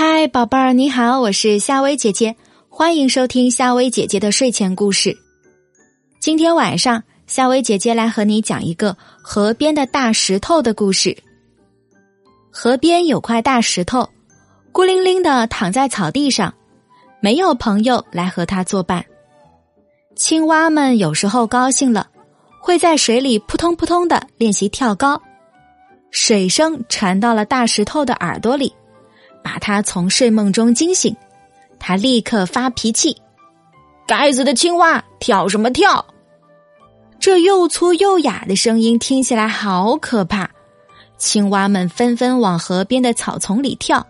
嗨，宝贝儿，你好，我是夏薇姐姐，欢迎收听夏薇姐姐的睡前故事。今天晚上，夏薇姐姐来和你讲一个河边的大石头的故事。河边有块大石头，孤零零的躺在草地上，没有朋友来和它作伴。青蛙们有时候高兴了，会在水里扑通扑通的练习跳高，水声传到了大石头的耳朵里。把他从睡梦中惊醒，他立刻发脾气：“该死的青蛙，跳什么跳？”这又粗又哑的声音听起来好可怕。青蛙们纷纷往河边的草丛里跳，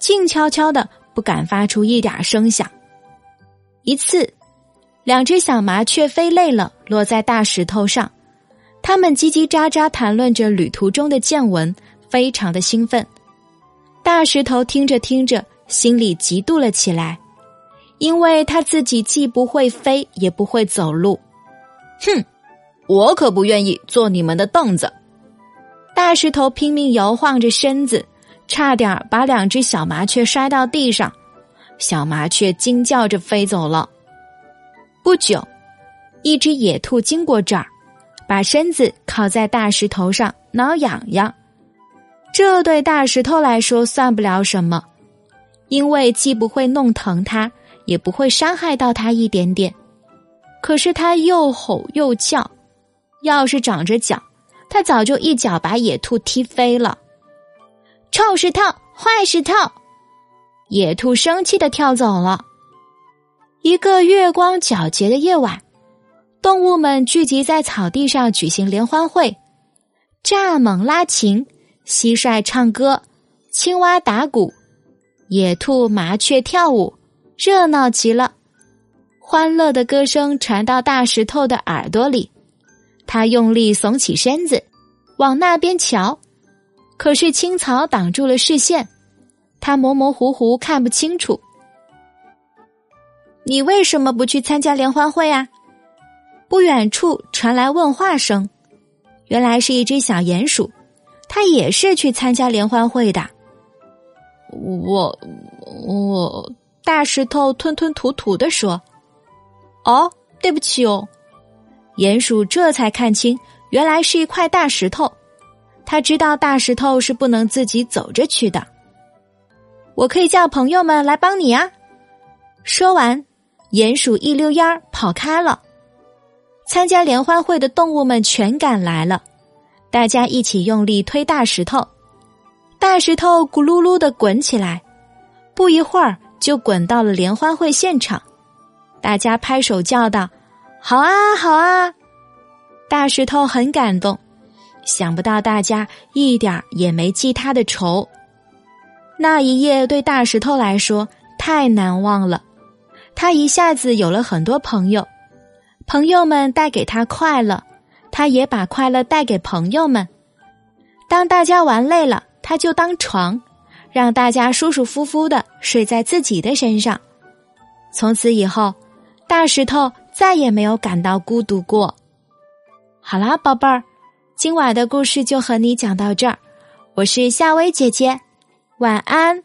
静悄悄的，不敢发出一点声响。一次，两只小麻雀飞累了，落在大石头上，它们叽叽喳喳谈论着旅途中的见闻，非常的兴奋。大石头听着听着，心里嫉妒了起来，因为他自己既不会飞，也不会走路。哼，我可不愿意坐你们的凳子。大石头拼命摇晃着身子，差点把两只小麻雀摔到地上。小麻雀惊叫着飞走了。不久，一只野兔经过这儿，把身子靠在大石头上，挠痒痒。这对大石头来说算不了什么，因为既不会弄疼它，也不会伤害到它一点点。可是它又吼又叫，要是长着脚，它早就一脚把野兔踢飞了。臭石头，坏石头！野兔生气的跳走了。一个月光皎洁的夜晚，动物们聚集在草地上举行联欢会，蚱蜢拉琴。蟋蟀唱歌，青蛙打鼓，野兔、麻雀跳舞，热闹极了。欢乐的歌声传到大石头的耳朵里，他用力耸起身子，往那边瞧。可是青草挡住了视线，他模模糊糊看不清楚。你为什么不去参加联欢会啊？不远处传来问话声，原来是一只小鼹鼠。他也是去参加联欢会的。我我大石头吞吞吐吐的说：“哦，对不起哦。”鼹鼠这才看清，原来是一块大石头。他知道大石头是不能自己走着去的。我可以叫朋友们来帮你呀。说完，鼹鼠一溜烟儿跑开了。参加联欢会的动物们全赶来了。大家一起用力推大石头，大石头咕噜噜的滚起来，不一会儿就滚到了联欢会现场。大家拍手叫道：“好啊，好啊！”大石头很感动，想不到大家一点也没记他的仇。那一夜对大石头来说太难忘了，他一下子有了很多朋友，朋友们带给他快乐。他也把快乐带给朋友们。当大家玩累了，他就当床，让大家舒舒服服的睡在自己的身上。从此以后，大石头再也没有感到孤独过。好啦，宝贝儿，今晚的故事就和你讲到这儿。我是夏薇姐姐，晚安。